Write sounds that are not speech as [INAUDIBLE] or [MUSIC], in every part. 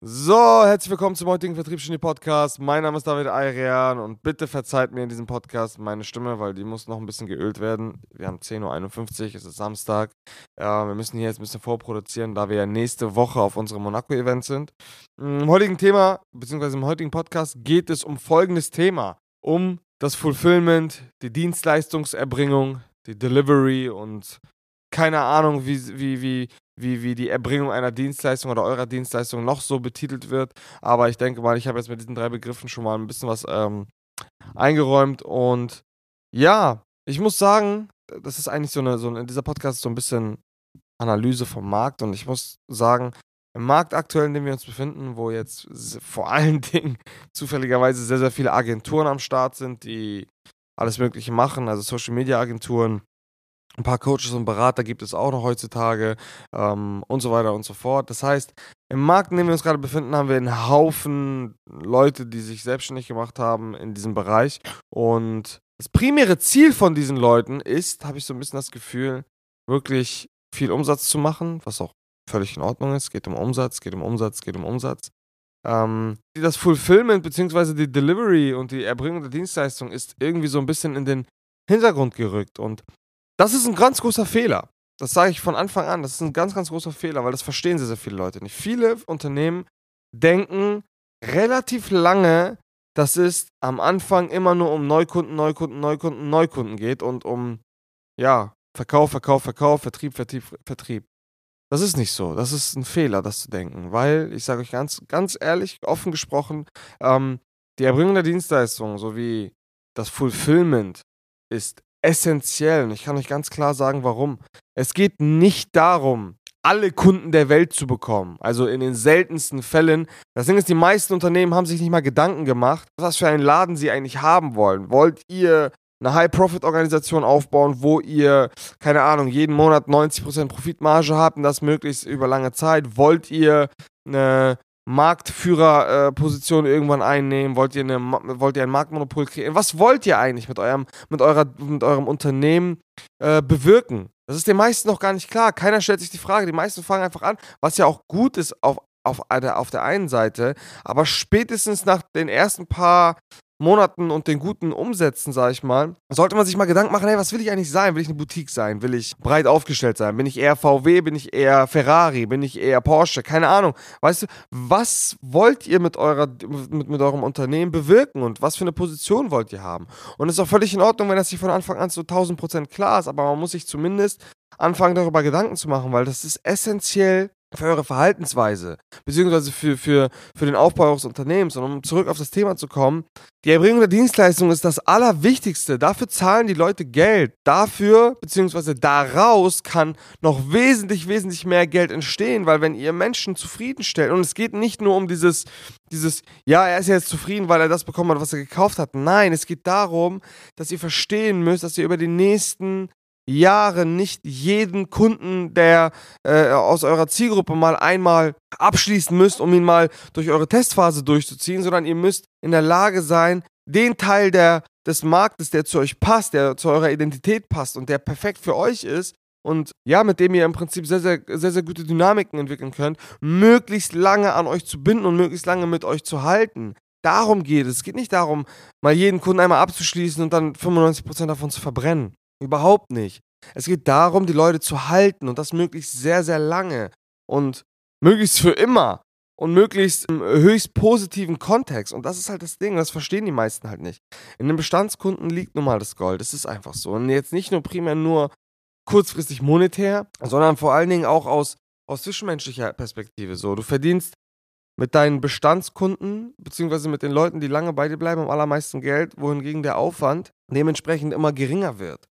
So, herzlich willkommen zum heutigen Vertriebsgenie Podcast. Mein Name ist David Ayrian und bitte verzeiht mir in diesem Podcast meine Stimme, weil die muss noch ein bisschen geölt werden. Wir haben 10.51 Uhr, es ist Samstag. Äh, wir müssen hier jetzt ein bisschen vorproduzieren, da wir ja nächste Woche auf unserem Monaco-Event sind. Im heutigen Thema, beziehungsweise im heutigen Podcast, geht es um folgendes Thema: Um das Fulfillment, die Dienstleistungserbringung, die Delivery und keine Ahnung, wie, wie, wie, wie, wie die Erbringung einer Dienstleistung oder eurer Dienstleistung noch so betitelt wird. Aber ich denke mal, ich habe jetzt mit diesen drei Begriffen schon mal ein bisschen was ähm, eingeräumt. Und ja, ich muss sagen, das ist eigentlich so eine, so eine, dieser Podcast ist so ein bisschen Analyse vom Markt. Und ich muss sagen, im Markt aktuell, in dem wir uns befinden, wo jetzt vor allen [LAUGHS] Dingen zufälligerweise sehr, sehr viele Agenturen am Start sind, die alles Mögliche machen, also Social Media Agenturen, ein paar Coaches und Berater gibt es auch noch heutzutage ähm, und so weiter und so fort. Das heißt, im Markt, in dem wir uns gerade befinden, haben wir einen Haufen Leute, die sich selbstständig gemacht haben in diesem Bereich. Und das primäre Ziel von diesen Leuten ist, habe ich so ein bisschen das Gefühl, wirklich viel Umsatz zu machen, was auch völlig in Ordnung ist. Geht um Umsatz, geht um Umsatz, geht um Umsatz. Ähm, das Fulfillment bzw. die Delivery und die Erbringung der Dienstleistung ist irgendwie so ein bisschen in den Hintergrund gerückt. Und das ist ein ganz großer Fehler. Das sage ich von Anfang an. Das ist ein ganz, ganz großer Fehler, weil das verstehen sehr, sehr viele Leute nicht. Viele Unternehmen denken relativ lange, dass es am Anfang immer nur um Neukunden, Neukunden, Neukunden, Neukunden geht und um, ja, Verkauf, Verkauf, Verkauf, Vertrieb, Vertrieb, Vertrieb. Das ist nicht so. Das ist ein Fehler, das zu denken. Weil, ich sage euch ganz, ganz ehrlich, offen gesprochen, ähm, die Erbringung der Dienstleistung sowie das Fulfillment ist essentiell. Und ich kann euch ganz klar sagen, warum. Es geht nicht darum, alle Kunden der Welt zu bekommen. Also in den seltensten Fällen. Das Ding ist, die meisten Unternehmen haben sich nicht mal Gedanken gemacht, was für einen Laden sie eigentlich haben wollen. Wollt ihr eine High-Profit-Organisation aufbauen, wo ihr, keine Ahnung, jeden Monat 90% Profitmarge habt und das möglichst über lange Zeit? Wollt ihr eine Marktführerposition äh, irgendwann einnehmen? Wollt ihr, eine, wollt ihr ein Marktmonopol kreieren? Was wollt ihr eigentlich mit eurem, mit eurer, mit eurem Unternehmen äh, bewirken? Das ist den meisten noch gar nicht klar. Keiner stellt sich die Frage. Die meisten fangen einfach an, was ja auch gut ist auf, auf, auf der einen Seite. Aber spätestens nach den ersten paar Monaten und den guten Umsätzen, sag ich mal, sollte man sich mal Gedanken machen, hey, was will ich eigentlich sein? Will ich eine Boutique sein? Will ich breit aufgestellt sein? Bin ich eher VW? Bin ich eher Ferrari? Bin ich eher Porsche? Keine Ahnung. Weißt du, was wollt ihr mit, eurer, mit, mit eurem Unternehmen bewirken und was für eine Position wollt ihr haben? Und es ist auch völlig in Ordnung, wenn das nicht von Anfang an so 1000% klar ist, aber man muss sich zumindest anfangen, darüber Gedanken zu machen, weil das ist essentiell für eure Verhaltensweise, beziehungsweise für, für, für den Aufbau eures Unternehmens. Und um zurück auf das Thema zu kommen, die Erbringung der Dienstleistung ist das Allerwichtigste. Dafür zahlen die Leute Geld. Dafür, beziehungsweise daraus kann noch wesentlich, wesentlich mehr Geld entstehen, weil wenn ihr Menschen zufriedenstellt, und es geht nicht nur um dieses, dieses, ja, er ist jetzt zufrieden, weil er das bekommen hat, was er gekauft hat. Nein, es geht darum, dass ihr verstehen müsst, dass ihr über die nächsten Jahre nicht jeden Kunden, der äh, aus eurer Zielgruppe mal einmal abschließen müsst, um ihn mal durch eure Testphase durchzuziehen, sondern ihr müsst in der Lage sein, den Teil der, des Marktes, der zu euch passt, der zu eurer Identität passt und der perfekt für euch ist und ja, mit dem ihr im Prinzip sehr, sehr, sehr, sehr gute Dynamiken entwickeln könnt, möglichst lange an euch zu binden und möglichst lange mit euch zu halten. Darum geht es. Es geht nicht darum, mal jeden Kunden einmal abzuschließen und dann 95% davon zu verbrennen. Überhaupt nicht. Es geht darum, die Leute zu halten und das möglichst sehr, sehr lange und möglichst für immer und möglichst im höchst positiven Kontext. Und das ist halt das Ding, das verstehen die meisten halt nicht. In den Bestandskunden liegt nun mal das Gold. Das ist einfach so. Und jetzt nicht nur primär nur kurzfristig monetär, sondern vor allen Dingen auch aus, aus zwischenmenschlicher Perspektive. So, du verdienst mit deinen Bestandskunden, beziehungsweise mit den Leuten, die lange bei dir bleiben, am allermeisten Geld, wohingegen der Aufwand dementsprechend immer geringer wird.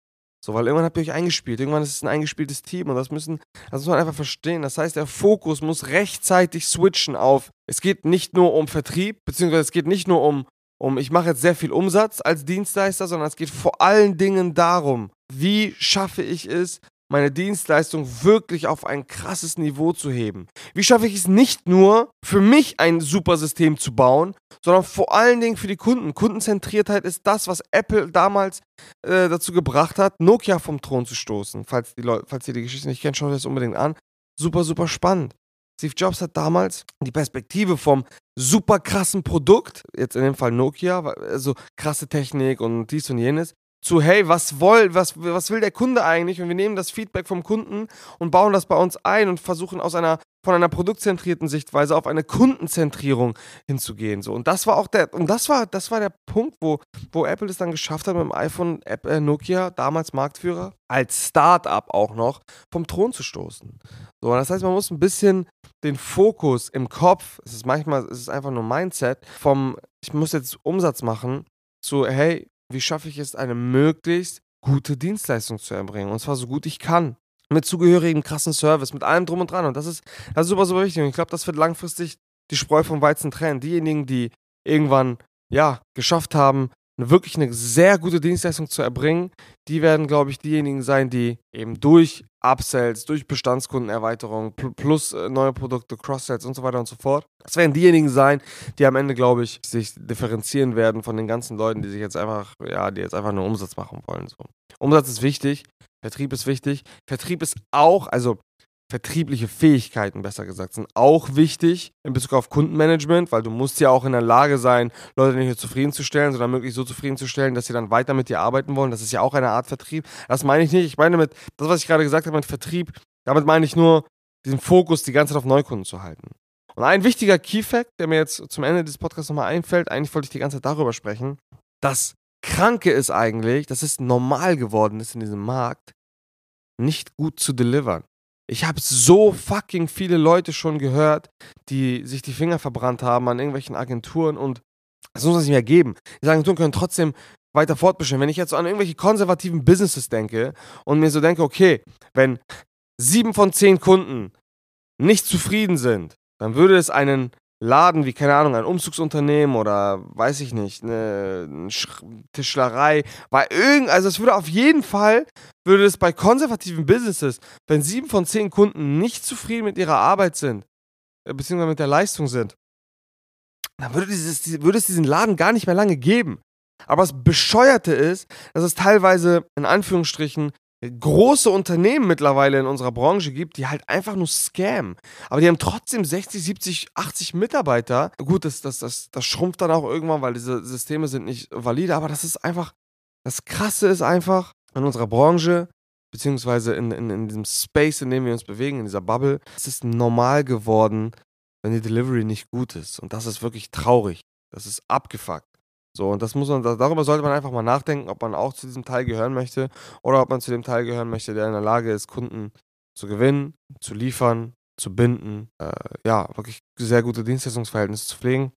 So, weil irgendwann habt ihr euch eingespielt. Irgendwann ist es ein eingespieltes Team und das müssen, das muss man einfach verstehen. Das heißt, der Fokus muss rechtzeitig switchen auf, es geht nicht nur um Vertrieb, beziehungsweise es geht nicht nur um, um ich mache jetzt sehr viel Umsatz als Dienstleister, sondern es geht vor allen Dingen darum, wie schaffe ich es, meine Dienstleistung wirklich auf ein krasses Niveau zu heben? Wie schaffe ich es nicht nur für mich ein super System zu bauen, sondern vor allen Dingen für die Kunden? Kundenzentriertheit ist das, was Apple damals äh, dazu gebracht hat, Nokia vom Thron zu stoßen. Falls, die Leute, falls ihr die Geschichte nicht kennt, schaut euch das unbedingt an. Super, super spannend. Steve Jobs hat damals die Perspektive vom super krassen Produkt, jetzt in dem Fall Nokia, also krasse Technik und dies und jenes, zu, hey, was, woll, was, was will der Kunde eigentlich? Und wir nehmen das Feedback vom Kunden und bauen das bei uns ein und versuchen aus einer von einer produktzentrierten Sichtweise auf eine Kundenzentrierung hinzugehen. So. Und das war auch der, und das war, das war der Punkt, wo, wo Apple es dann geschafft hat, mit dem iPhone App, äh, Nokia, damals Marktführer, als Start-up auch noch, vom Thron zu stoßen. So, das heißt, man muss ein bisschen den Fokus im Kopf, es ist manchmal, es ist einfach nur Mindset, vom, ich muss jetzt Umsatz machen, zu, hey, wie schaffe ich es, eine möglichst gute Dienstleistung zu erbringen. Und zwar so gut ich kann. Mit zugehörigem krassen Service, mit allem drum und dran. Und das ist, das ist super, super wichtig. Und ich glaube, das wird langfristig die Spreu vom Weizen trennen. Diejenigen, die irgendwann, ja, geschafft haben, wirklich eine sehr gute Dienstleistung zu erbringen, die werden, glaube ich, diejenigen sein, die eben durch Upsells, durch Bestandskundenerweiterung plus äh, neue Produkte, Cross-Sells und so weiter und so fort. Das werden diejenigen sein, die am Ende, glaube ich, sich differenzieren werden von den ganzen Leuten, die sich jetzt einfach, ja, die jetzt einfach nur Umsatz machen wollen. So. Umsatz ist wichtig, Vertrieb ist wichtig. Vertrieb ist auch, also vertriebliche Fähigkeiten, besser gesagt, sind auch wichtig in Bezug auf Kundenmanagement, weil du musst ja auch in der Lage sein, Leute nicht nur zufriedenzustellen, sondern möglichst so zufriedenzustellen, dass sie dann weiter mit dir arbeiten wollen. Das ist ja auch eine Art Vertrieb. Das meine ich nicht. Ich meine mit, das, was ich gerade gesagt habe mit Vertrieb, damit meine ich nur, diesen Fokus die ganze Zeit auf Neukunden zu halten. Und ein wichtiger Key-Fact, der mir jetzt zum Ende dieses Podcasts nochmal einfällt, eigentlich wollte ich die ganze Zeit darüber sprechen, das Kranke ist eigentlich, dass es normal geworden ist in diesem Markt, nicht gut zu delivern. Ich habe so fucking viele Leute schon gehört, die sich die Finger verbrannt haben an irgendwelchen Agenturen und das muss es nicht mehr geben. Die Agenturen können trotzdem weiter fortbestehen. Wenn ich jetzt an irgendwelche konservativen Businesses denke und mir so denke, okay, wenn sieben von zehn Kunden nicht zufrieden sind, dann würde es einen Laden wie, keine Ahnung, ein Umzugsunternehmen oder weiß ich nicht, eine Tischlerei, weil irgend, also es würde auf jeden Fall, würde es bei konservativen Businesses, wenn sieben von zehn Kunden nicht zufrieden mit ihrer Arbeit sind, äh, beziehungsweise mit der Leistung sind, dann würde, dieses, würde es diesen Laden gar nicht mehr lange geben. Aber das Bescheuerte ist, dass es teilweise in Anführungsstrichen große Unternehmen mittlerweile in unserer Branche gibt, die halt einfach nur scammen. Aber die haben trotzdem 60, 70, 80 Mitarbeiter. Gut, das, das, das, das schrumpft dann auch irgendwann, weil diese Systeme sind nicht valide, aber das ist einfach, das Krasse ist einfach, in unserer Branche, beziehungsweise in, in, in diesem Space, in dem wir uns bewegen, in dieser Bubble, es ist normal geworden, wenn die Delivery nicht gut ist. Und das ist wirklich traurig. Das ist abgefuckt. So, und das muss man, darüber sollte man einfach mal nachdenken, ob man auch zu diesem Teil gehören möchte oder ob man zu dem Teil gehören möchte, der in der Lage ist, Kunden zu gewinnen, zu liefern, zu binden, äh, ja, wirklich sehr gute Dienstleistungsverhältnisse zu pflegen.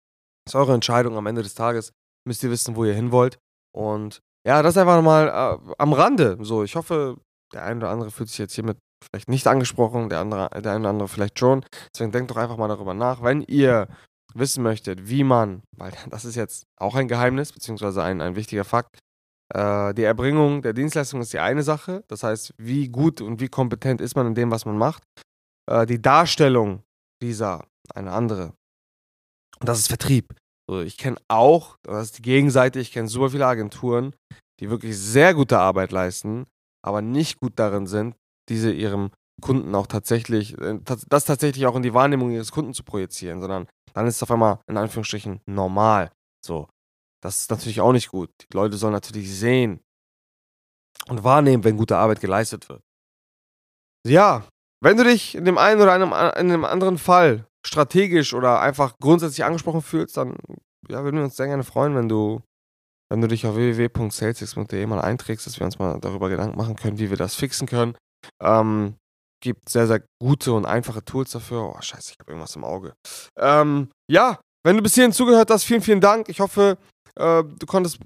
Das ist eure Entscheidung am Ende des Tages. Müsst ihr wissen, wo ihr hin wollt. Und ja, das einfach mal äh, am Rande. So, ich hoffe, der eine oder andere fühlt sich jetzt hiermit vielleicht nicht angesprochen, der andere, der eine oder andere vielleicht schon. Deswegen denkt doch einfach mal darüber nach. Wenn ihr wissen möchtet, wie man, weil [LAUGHS] das ist jetzt auch ein Geheimnis, beziehungsweise ein, ein wichtiger Fakt, äh, die Erbringung der Dienstleistung ist die eine Sache, das heißt, wie gut und wie kompetent ist man in dem, was man macht. Äh, die Darstellung dieser eine andere. Und das ist Vertrieb. So, ich kenne auch, das ist die Gegenseite, ich kenne super viele Agenturen, die wirklich sehr gute Arbeit leisten, aber nicht gut darin sind, diese ihrem Kunden auch tatsächlich, äh, das tatsächlich auch in die Wahrnehmung ihres Kunden zu projizieren, sondern dann ist es auf einmal in Anführungsstrichen normal. So. Das ist natürlich auch nicht gut. Die Leute sollen natürlich sehen und wahrnehmen, wenn gute Arbeit geleistet wird. Ja, wenn du dich in dem einen oder einem, in einem anderen Fall strategisch oder einfach grundsätzlich angesprochen fühlst, dann ja, würden wir uns sehr gerne freuen, wenn du, wenn du dich auf www.salesx.de mal einträgst, dass wir uns mal darüber Gedanken machen können, wie wir das fixen können. Ähm, gibt sehr, sehr gute und einfache Tools dafür. Oh, scheiße, ich habe irgendwas im Auge. Ähm, ja, wenn du bis hierhin zugehört hast, vielen, vielen Dank. Ich hoffe, äh, du konntest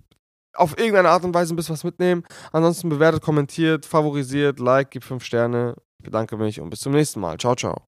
auf irgendeine Art und Weise ein bisschen was mitnehmen. Ansonsten bewertet, kommentiert, favorisiert, like, gib 5 Sterne. Ich bedanke mich und bis zum nächsten Mal. Ciao, ciao.